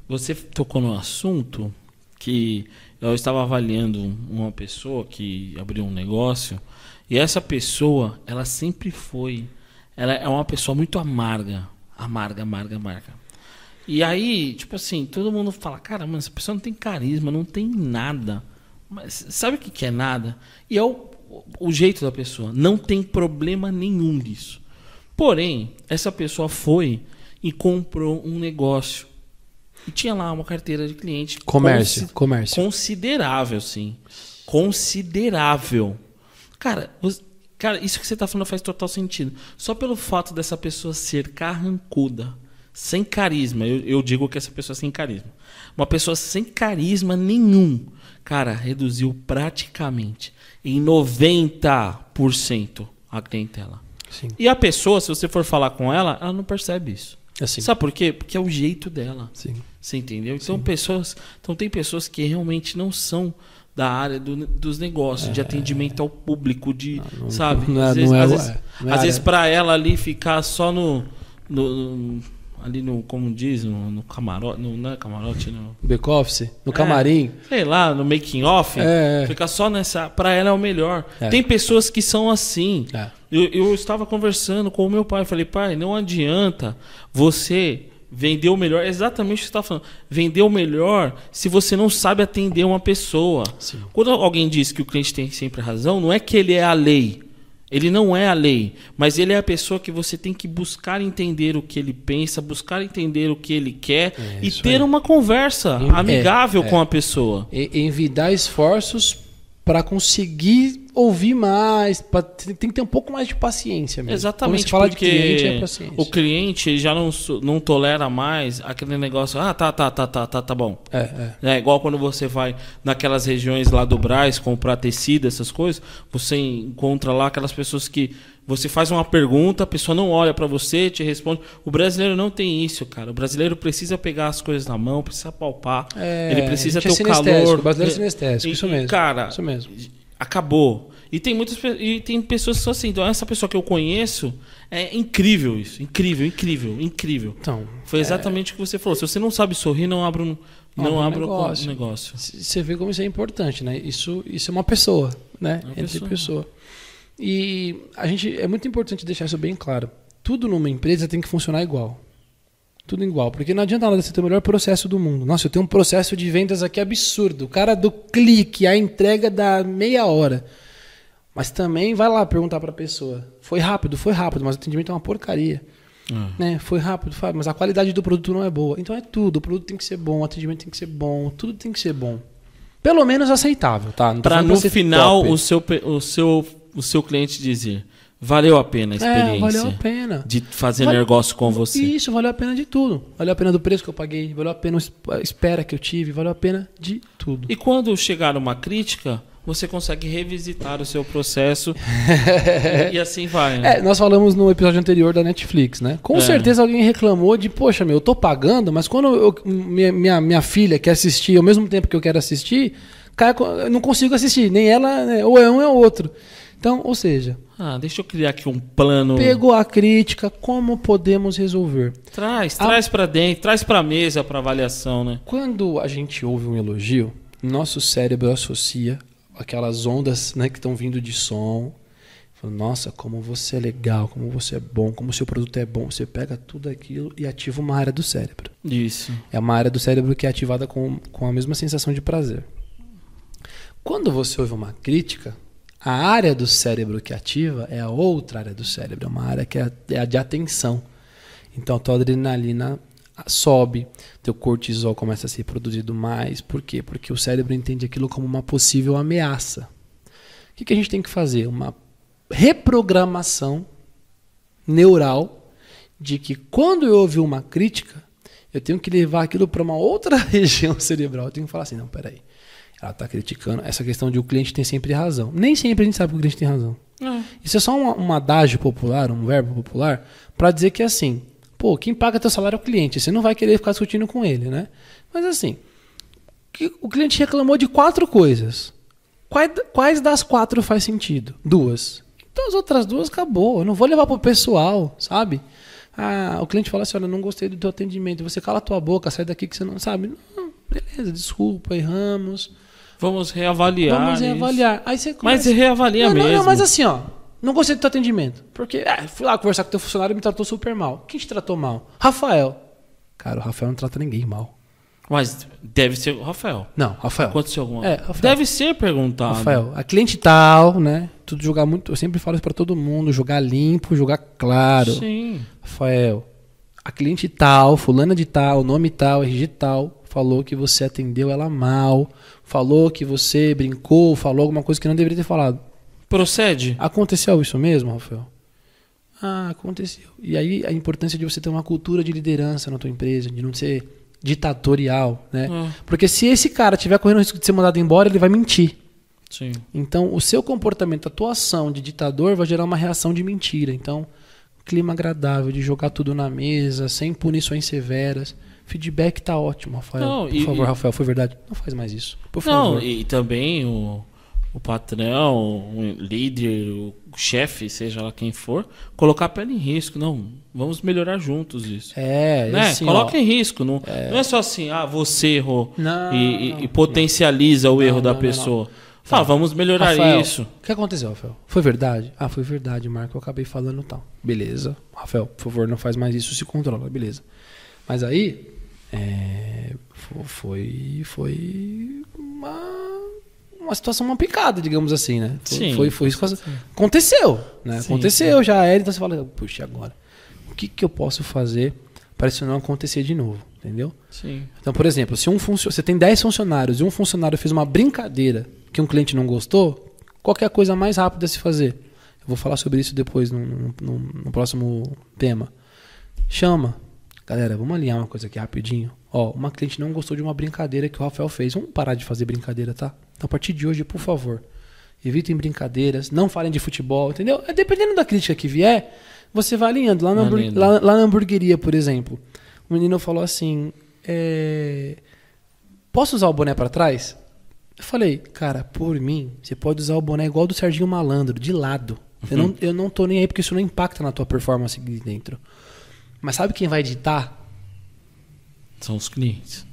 você tocou no assunto que eu estava avaliando uma pessoa que abriu um negócio e essa pessoa, ela sempre foi, ela é uma pessoa muito amarga, amarga, amarga, amarga. E aí, tipo assim, todo mundo fala, cara, mano, essa pessoa não tem carisma, não tem nada. Mas sabe o que, que é nada? E é o, o jeito da pessoa. Não tem problema nenhum disso. Porém, essa pessoa foi e comprou um negócio. E tinha lá uma carteira de cliente. Comércio, consi- comércio. Considerável, sim. Considerável. Cara, você- cara, isso que você tá falando faz total sentido. Só pelo fato dessa pessoa ser carrancuda, sem carisma, eu, eu digo que essa pessoa é sem carisma. Uma pessoa sem carisma nenhum, cara, reduziu praticamente em 90% a clientela. Sim. E a pessoa, se você for falar com ela, ela não percebe isso. Assim. Sabe por quê? Porque é o jeito dela. Sim. Você entendeu? Então, pessoas, então tem pessoas que realmente não são da área do- dos negócios, de atendimento ao público, de, É. não- sabe? não é- às vezes, é às vezes, é, é vezes para ela ali ficar só no- no- ali no, como diz, no, no camarote, no, não é camarote, no, Back office, no camarim. sei lá, no making off, É, é. ficar só nessa, para ela é o melhor. É. Tem pessoas que são assim. É. Eu, eu estava conversando com o meu pai. Falei, pai, não adianta você vender o melhor. É exatamente o que você está falando. Vender o melhor se você não sabe atender uma pessoa. Sim. Quando alguém diz que o cliente tem sempre razão, não é que ele é a lei. Ele não é a lei, mas ele é a pessoa que você tem que buscar entender o que ele pensa, buscar entender o que ele quer É, e ter uma conversa É, amigável é. com a pessoa. E, envidar esforços para conseguir ouvir mais. pra- tem que ter um pouco mais de paciência mesmo. Exatamente, fala porque de cliente, é paciência. o cliente já não, não tolera mais aquele negócio, ah, tá, tá, tá, tá, tá, tá bom. É, é. É igual quando você vai naquelas regiões lá do Brás comprar tecido, essas coisas, você encontra lá aquelas pessoas que você faz uma pergunta, a pessoa não olha pra você, te responde. O brasileiro não tem isso, cara. O brasileiro precisa pegar as coisas na mão, precisa palpar. É, ele precisa a ter o é calor. o brasileiro é sinestésico, isso mesmo. Cara, Isso mesmo. acabou. E tem muitas e tem pessoas que são assim. Então essa pessoa que eu conheço é incrível isso, incrível, incrível, incrível. Então, Foi exatamente o que você falou. Se você não sabe sorrir, não abra um, não abra um negócio. você vê como isso é importante, né? Isso, isso é uma pessoa, né? É uma Entre pessoa. pessoa. E a gente é muito importante deixar isso bem claro. Tudo numa empresa tem que funcionar igual. Tudo igual, porque não adianta nada você ter o melhor processo do mundo. Nossa, eu tenho um processo de vendas aqui absurdo. O cara do clique, a entrega da meia hora. Mas também vai lá perguntar para a pessoa. Foi rápido, foi rápido, mas o atendimento é uma porcaria. Né? Foi rápido, mas a qualidade do produto não é boa. Então é tudo. O produto tem que ser bom, o atendimento tem que ser bom, tudo tem que ser bom. Pelo menos aceitável, tá? Para no final top. o seu, o, seu, o seu cliente dizer: valeu a pena a experiência É, valeu a pena. de fazer negócio com você. Isso, valeu a pena de tudo. Valeu a pena do preço que eu paguei, valeu a pena a espera que eu tive, valeu a pena de tudo. E quando chegar uma crítica, você consegue revisitar o seu processo e, e assim vai. Né? É, nós falamos no episódio anterior da Netflix, né? Com É. certeza alguém reclamou de, poxa, meu, eu tô pagando, mas quando eu- minha, minha, minha filha quer assistir ao mesmo tempo que eu quero assistir, co- eu não consigo assistir, nem ela, né? ou é um é o outro. Então, ou seja, Ah, deixa eu criar aqui um plano. pegou a crítica, como podemos resolver? Traz, Ah. traz pra dentro, traz pra mesa pra avaliação, né? Quando a gente ouve um elogio, nosso cérebro associa aquelas ondas né, que estão vindo de som. Fala, Nossa, como você é legal, como você é bom, como o seu produto é bom. Você pega tudo aquilo e ativa uma área do cérebro. Isso. É uma área do cérebro que é ativada com, com a mesma sensação de prazer. Quando você ouve uma crítica, a área do cérebro que ativa é a outra área do cérebro, é uma área que é, é a de atenção. Então a tua adrenalina sobe, teu cortisol começa a ser produzido mais. Por quê? Porque o cérebro entende aquilo como uma possível ameaça. O que, que a gente tem que fazer? Uma reprogramação neural de que quando eu ouvir uma crítica, eu tenho que levar aquilo para uma outra região cerebral. Eu tenho que falar assim, não, peraí. Ela está criticando essa questão de o cliente tem sempre razão. Nem sempre a gente sabe que o cliente tem razão. É. Isso é só um, um adágio popular, um verbo popular, para dizer que é assim, pô, quem paga teu salário é o cliente, você não vai querer ficar discutindo com ele, né? Mas assim, o cliente reclamou de quatro coisas. Quais, quais das quatro faz sentido? Duas. Então as outras duas acabou. Eu não vou levar pro pessoal, sabe? Ah, o cliente fala assim: olha, não gostei do teu atendimento. Você cala a tua boca, sai daqui que você não sabe. Não, beleza, desculpa, erramos. Vamos reavaliar. Vamos isso. reavaliar. Aí você Mas começa- reavalia não, não, mesmo. não, mas assim, ó. Não gostei do teu atendimento. Porque é, fui lá conversar com teu funcionário e me tratou super mal. Quem te tratou mal? Rafael. Cara, o Rafael não trata ninguém mal. Mas deve ser o Rafael. Não, Rafael. Aconteceu alguma É, Rafael. Deve ser perguntado. Rafael, a cliente tal, né? Tudo jogar muito. Eu sempre falo isso pra todo mundo: jogar limpo, jogar claro. Sim. Rafael, a cliente tal, fulana de tal, nome tal, RG tal, falou que você atendeu ela mal, falou que você brincou, falou alguma coisa que não deveria ter falado. Procede. Aconteceu isso mesmo, Rafael? Ah, aconteceu. E aí a importância de você ter uma cultura de liderança na tua empresa, de não ser ditatorial, né? Ah, Porque se esse cara tiver correndo o risco de ser mandado embora, ele vai mentir. sim. Então, o seu comportamento, a tua ação de ditador vai gerar uma reação de mentira. Então, clima agradável, de jogar tudo na mesa, sem punições severas. Feedback tá ótimo, Rafael. Não, Por e- favor, e- Rafael, foi verdade? Não faz mais isso. Por Não, favor. e também o, o patrão, o líder, o chefe, seja lá quem for, colocar a pele em risco. Não, vamos melhorar juntos isso. É, né? assim, Coloca ó, em risco. Não é... não é só assim, ah, você errou Não, e, não, e potencializa o Não, erro da não, não, pessoa. Fala, vamos melhorar Rafael, isso. O que aconteceu, Rafael? Foi verdade? Ah, foi verdade, Marco. Eu acabei falando tal. Beleza. Rafael, por favor, não faz mais isso, se controla. Beleza. Mas aí, é, fo- foi, foi uma, uma situação uma picada, digamos assim, né? Foi, Sim, foi, foi isso que aconteceu, né? Sim, aconteceu já era, então você fala, puxa, agora, o que, que eu posso fazer para isso não acontecer de novo, entendeu? Sim. Então, por exemplo, se um funcio- você tem 10 funcionários e um funcionário fez uma brincadeira que um cliente não gostou, qual que é a coisa mais rápida a se fazer? Eu vou falar sobre isso depois no, no- no- no próximo tema. Chama. Galera, vamos alinhar uma coisa aqui rapidinho. Ó, uma cliente não gostou de uma brincadeira que o Rafael fez. Vamos parar de fazer brincadeira, tá? Então, a partir de hoje, por favor, evitem brincadeiras, não falem de futebol, entendeu? É, Dependendo da crítica que vier, você vai alinhando. Lá na, hambur- lá- lá na hamburgueria, por exemplo, o menino falou assim: é, Posso usar o boné pra trás? Eu falei, cara, por mim, você pode usar o boné igual do Serginho Malandro, de lado. Eu, não, eu não tô nem aí porque isso não impacta na tua performance aqui dentro. Mas sabe quem vai editar? São os clientes.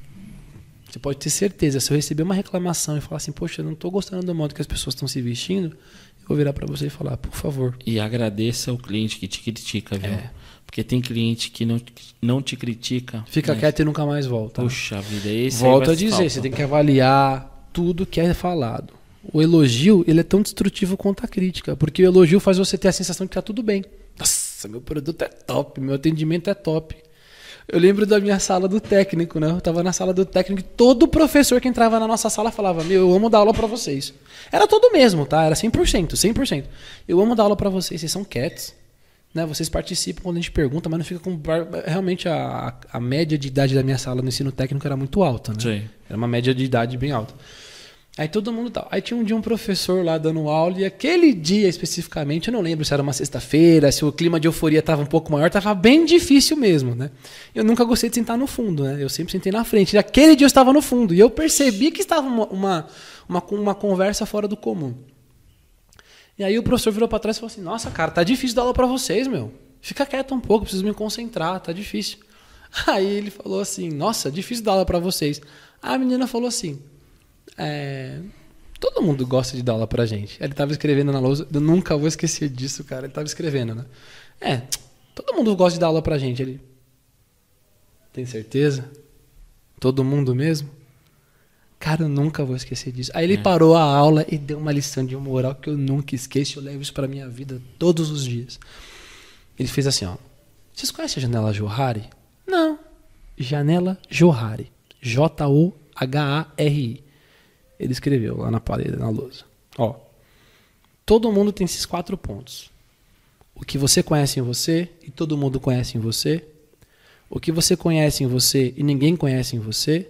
Você pode ter certeza, se eu receber uma reclamação e falar assim, poxa, eu não tô gostando do modo que as pessoas estão se vestindo, eu vou virar pra você e falar, por favor. E agradeça o cliente que te critica, viu? É. Porque tem cliente que não, não te critica. Fica mas- quieto e nunca mais volta. Puxa vida, esse Volto a dizer, faltar. você tem que avaliar tudo que é falado. O elogio, ele é tão destrutivo quanto a crítica, porque o elogio faz você ter a sensação de que tá tudo bem. Nossa, meu produto é top, meu atendimento é top. Eu lembro da minha sala do técnico, né? Eu tava na sala do técnico e todo professor que entrava na nossa sala falava: Meu, eu amo dar aula pra vocês. Era todo mesmo, tá? Era 100%, 100%. Eu amo dar aula pra vocês, vocês são quietos. Né? Vocês participam quando a gente pergunta, mas não fica com. Realmente a, a média de idade da minha sala no ensino técnico era muito alta, né? Sim. Era uma média de idade bem alta. Aí todo mundo tal. Aí tinha um dia um professor lá dando aula, e aquele dia especificamente, eu não lembro se era uma sexta-feira, se o clima de euforia estava um pouco maior, estava bem difícil mesmo, né? Eu nunca gostei de sentar no fundo, né? Eu sempre sentei na frente. E aquele dia eu estava no fundo, e eu percebi que estava uma, uma, uma, uma conversa fora do comum. E aí o professor virou para trás e falou assim: Nossa, cara, tá difícil dar aula para vocês, meu. Fica quieto um pouco, preciso me concentrar, tá difícil. Aí ele falou assim: Nossa, difícil dar aula para vocês. A menina falou assim: é, Todo mundo gosta de dar aula pra gente. Ele tava escrevendo na lousa, eu nunca vou esquecer disso, cara. Ele tava escrevendo, né? É, todo mundo gosta de dar aula pra gente. Ele. Tem certeza? Todo mundo mesmo? Cara, eu nunca vou esquecer disso. Aí ele parou a aula e deu uma lição de moral que eu nunca esqueço. Eu levo isso pra minha vida todos os dias. Ele fez assim, ó. Vocês conhecem a janela Johari? Não. Janela Johari. J-O-H-A-R-I. Ele escreveu lá na parede, na lousa. Ó. Todo mundo tem esses quatro pontos. O que você conhece em você e todo mundo conhece em você. O que você conhece em você e ninguém conhece em você.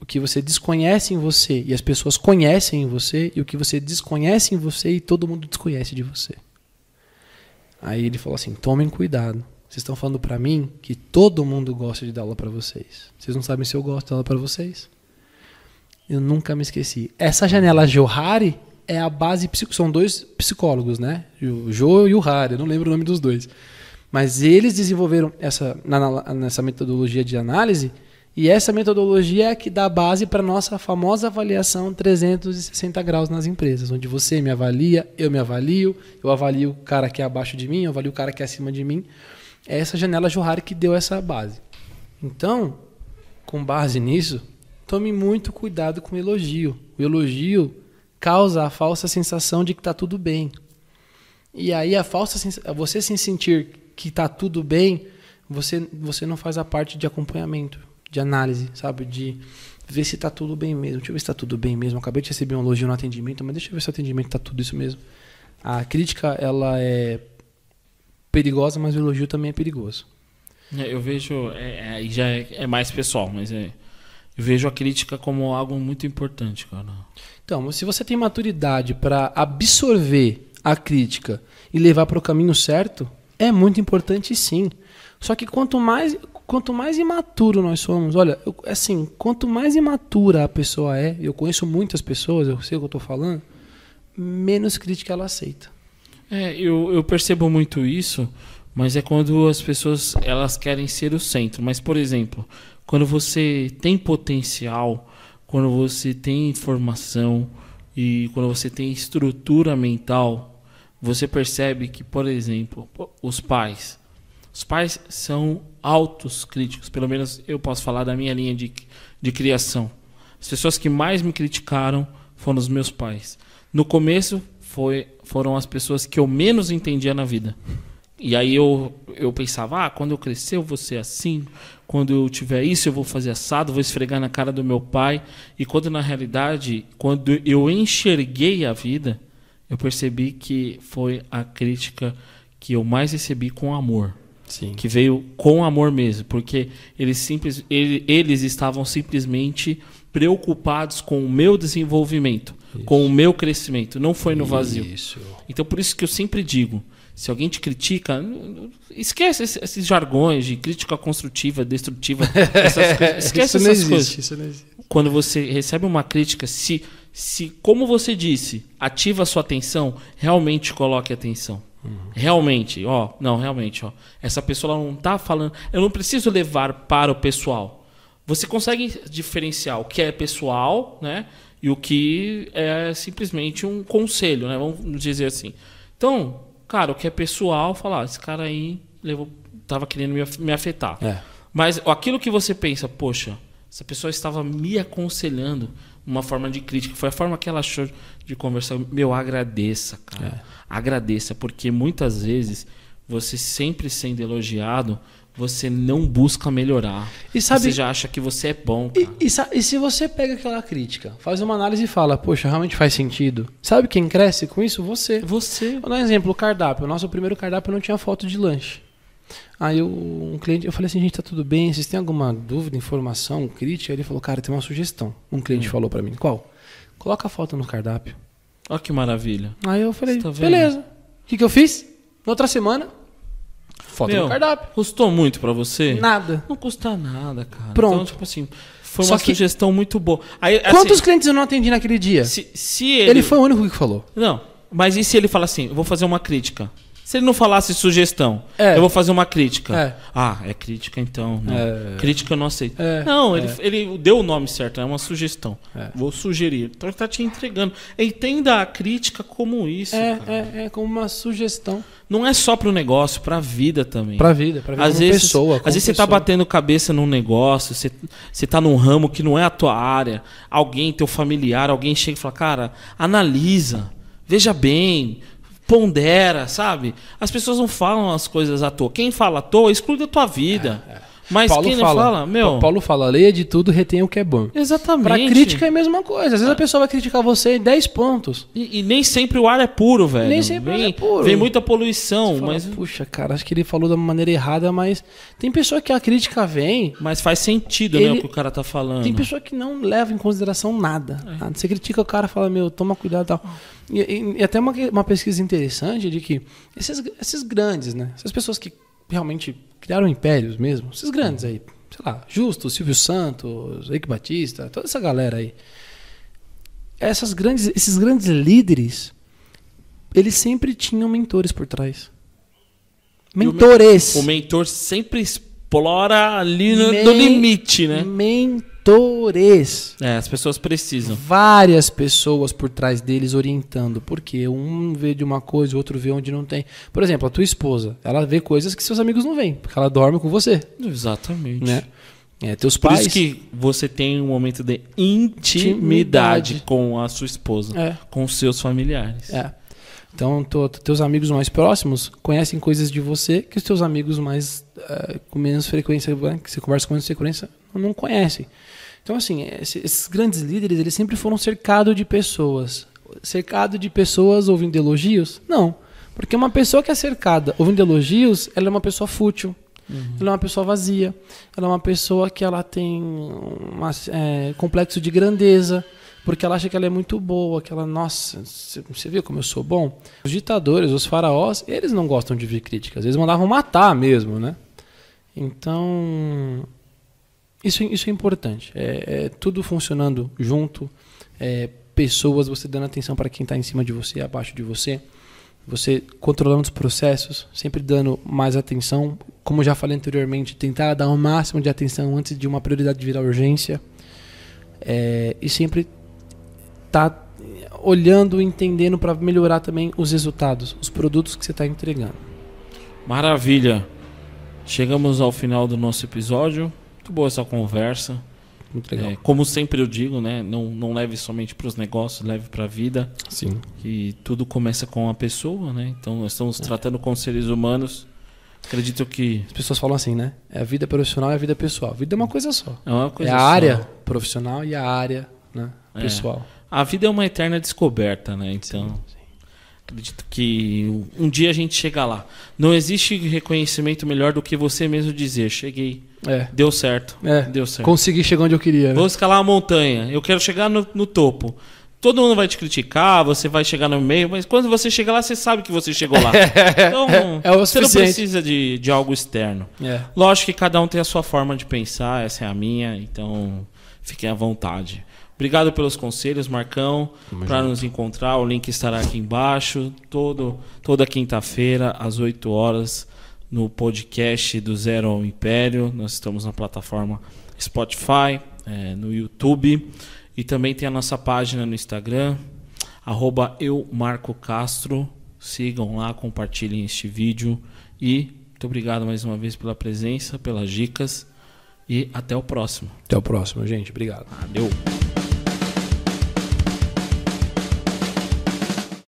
O que você desconhece em você e as pessoas conhecem em você. E o que você desconhece em você e todo mundo desconhece de você. Aí ele falou assim: tomem cuidado. Vocês estão falando pra mim que todo mundo gosta de dar aula pra vocês. Vocês não sabem se eu gosto de dar aula pra vocês? Eu nunca me esqueci. Essa janela Johari é a base. São dois psicólogos, né? O Jo e o Hari. Eu não lembro o nome dos dois. Mas eles desenvolveram essa nessa metodologia de análise. E essa metodologia é que dá base para nossa famosa avaliação 360 graus nas empresas, onde você me avalia, eu me avalio, eu avalio o cara que é abaixo de mim, eu avalio o cara que é acima de mim. É essa janela Johari que deu essa base. Então, com base nisso, tome muito cuidado com o elogio. O elogio causa a falsa sensação de que está tudo bem. E aí a falsa você se sentir que está tudo bem, você você não faz a parte de acompanhamento, de análise, sabe, de ver se está tudo bem mesmo. Deixa eu ver se está tudo bem mesmo. acabei de receber um elogio no atendimento, mas deixa eu ver se o atendimento está tudo isso mesmo. A crítica ela é perigosa, mas o elogio também é perigoso. É, eu vejo, é, é, já é, é, mais pessoal, mas é, vejo a crítica como algo muito importante, cara. Então, se você tem maturidade para absorver a crítica e levar para o caminho certo, é muito importante sim. Só que quanto mais, quanto mais imaturo nós somos, olha, eu, assim, quanto mais imatura a pessoa é, eu conheço muitas pessoas, eu sei o que eu estou falando, menos crítica ela aceita. É, eu, eu percebo muito isso mas é quando as pessoas elas querem ser o centro. Mas, por exemplo, quando você tem potencial, quando você tem informação e quando você tem estrutura mental, você percebe que, por exemplo, os pais, os pais são altos críticos. Pelo menos eu posso falar da minha linha de, de criação. As pessoas que mais me criticaram foram os meus pais. No começo foi, foram as pessoas que eu menos entendia na vida. E aí eu, eu pensava, ah, quando eu crescer eu vou ser assim, quando eu tiver isso eu vou fazer assado, vou esfregar na cara do meu pai. E quando na realidade, quando eu enxerguei a vida, eu percebi que foi a crítica que eu mais recebi com amor. Sim. Que veio com amor mesmo, porque eles, simples, ele, eles estavam simplesmente preocupados com o meu desenvolvimento, isso. com o meu crescimento, não foi no vazio. Isso. Então por isso que eu sempre digo, se alguém te critica, esquece esses jargões de crítica construtiva, destrutiva. Essas, esquece isso essas existe, Isso não existe. Quando você recebe uma crítica, se, se, como você disse, ativa a sua atenção, realmente coloque atenção. Uhum. Realmente, ó, não, realmente, ó. Essa pessoa não está falando. Eu não preciso levar para o pessoal. Você consegue diferenciar o que é pessoal, né? E o que é simplesmente um conselho, né? Vamos dizer assim. Então, Cara, o que é pessoal, falar, ah, esse cara aí levou, tava querendo me afetar. É. Mas aquilo que você pensa, poxa, essa pessoa estava me aconselhando uma forma de crítica, foi a forma que ela achou de conversar. Meu, agradeça, cara. É. Agradeça, porque muitas vezes você sempre sendo elogiado, você não busca melhorar. E sabe, você já acha que você é bom. E, e, e, se você pega aquela crítica, faz uma análise e fala, poxa, realmente faz sentido. Sabe quem cresce com isso? Você. Você. Vou dar um exemplo, o cardápio. O nosso primeiro cardápio não tinha foto de lanche. Aí eu, um cliente, eu falei assim, gente, tá tudo bem? Vocês têm alguma dúvida, informação, crítica? Ele falou, cara, tem uma sugestão. Um cliente hum. falou para mim, qual? Coloca a foto no cardápio. Olha que maravilha. Aí eu falei, tá beleza. O que, que eu fiz? Na outra semana, Foto Meu, no cardápio. Custou muito para você? Nada. Não custa nada, cara. Pronto. Então, tipo assim, foi uma que... sugestão muito boa. Aí, assim, Quantos clientes eu não atendi naquele dia? Se, se ele... ele foi o único que falou. Não, mas e se ele fala assim, eu vou fazer uma crítica? Se ele não falasse sugestão, é. eu vou fazer uma crítica. É. Ah, é crítica então. Não. É. Crítica eu não aceito. É. Não, ele, é. ele deu o nome certo, é uma sugestão. É. Vou sugerir. Então ele está te entregando. Entenda a crítica como isso. É, é, como uma sugestão. Não é só para o negócio, para a vida também. Para a vida, para a vida às vezes, pessoa. Às vezes você está batendo cabeça num negócio, você, você tá num ramo que não é a tua área. Alguém, teu familiar, alguém chega e fala, cara, analisa, veja bem pondera, sabe? As pessoas não falam as coisas à toa. Quem fala à toa exclui da tua vida. É, é. Mas Paulo quem fala, fala, meu. Paulo fala, leia de tudo, retenha o que é bom. Exatamente. Pra crítica é a mesma coisa. Às vezes a pessoa vai criticar você em 10 pontos. E, e, nem sempre o ar é puro, velho. Nem sempre vem, o ar é puro. Vem muita poluição, fala, mas. Puxa, cara, acho que ele falou da maneira errada, mas tem pessoa que a crítica vem. Mas faz sentido, ele... né, o que o cara tá falando. Tem pessoa que não leva em consideração nada. É. Você critica o cara fala, meu, toma cuidado e tal. E, e, e até uma, uma pesquisa interessante de que esses, esses grandes, né? Essas pessoas que realmente criaram impérios mesmo, esses grandes aí, sei lá, Justo, Silvio Santos, Eike Batista, toda essa galera aí. Essas grandes, esses grandes líderes, eles sempre tinham mentores por trás. Mentores. O, mentor sempre explora ali no, Men no limite, né? Mentores mentores. É, as pessoas precisam. Várias pessoas por trás deles orientando. Porque um vê de uma coisa, o outro vê onde não tem. Por exemplo, a tua esposa, ela vê coisas que seus amigos não veem, porque ela dorme com você, Exatamente. né? É, teus Por pais. isso que você tem um momento de intimidade Intimidade. com a sua esposa, É. com os seus familiares. É. Então, teus amigos mais próximos conhecem coisas de você que os teus amigos mais eh, com menos frequência, né, que você conversa com menos frequência, não conhecem. Então, assim, esse- esses grandes líderes, eles sempre foram cercados de pessoas. Cercado de pessoas ouvindo elogios? Não. Porque uma pessoa que é cercada ouvindo elogios, ela é uma pessoa fútil. Ela é uma pessoa vazia. Ela é uma pessoa que ela tem um complexo de grandeza. Porque ela acha que ela é muito boa, que ela, nossa, você você viu como eu sou bom? Os ditadores, os faraós, eles não gostam de ver críticas, eles mandavam matar mesmo, né? Então, isso, isso é importante. É, é tudo funcionando junto, é, pessoas, você dando atenção para quem está em cima de você, abaixo de você, você controlando os processos, sempre dando mais atenção. Como já falei anteriormente, tentar dar o máximo de atenção antes de uma prioridade virar urgência. É, e sempre tá olhando e entendendo para melhorar também os resultados, os produtos que você está entregando. Maravilha. Chegamos ao final do nosso episódio. Muito boa essa conversa. Muito legal. É, como sempre eu digo, né? Não, não leve somente para os negócios, leve para a vida. Sim. Que tudo começa com a pessoa, né? Então nós estamos tratando com seres humanos. Acredito que As pessoas falam assim, né? É a vida profissional e a vida pessoal. A vida é uma coisa só. é uma É coisa a só. área profissional e a área né, É. pessoal. A vida é uma eterna descoberta, né? Então, acredito que um dia a gente chega lá. Não existe reconhecimento melhor do que você mesmo dizer: cheguei, É. deu certo, É. deu certo. Consegui chegar onde eu queria. né? Vou escalar a montanha, eu quero chegar no, no topo. Todo mundo vai te criticar, você vai chegar no meio, mas quando você chega lá, você sabe que você chegou lá. Então, É o você não precisa de, de algo externo. É. Lógico que cada um tem a sua forma de pensar, essa é a minha, então fiquem à vontade. Obrigado pelos conselhos, Marcão. Para nos encontrar, o link estará aqui embaixo. Todo, toda quinta-feira, às 8 horas, no podcast do Zero ao Império. Nós estamos na plataforma Spotify, eh, no YouTube. E também tem a nossa página no Instagram, arroba eu, Marco Castro. Sigam lá, compartilhem este vídeo. E muito obrigado mais uma vez pela presença, pelas dicas. E até o próximo. Até o próximo, gente. Obrigado. Valeu!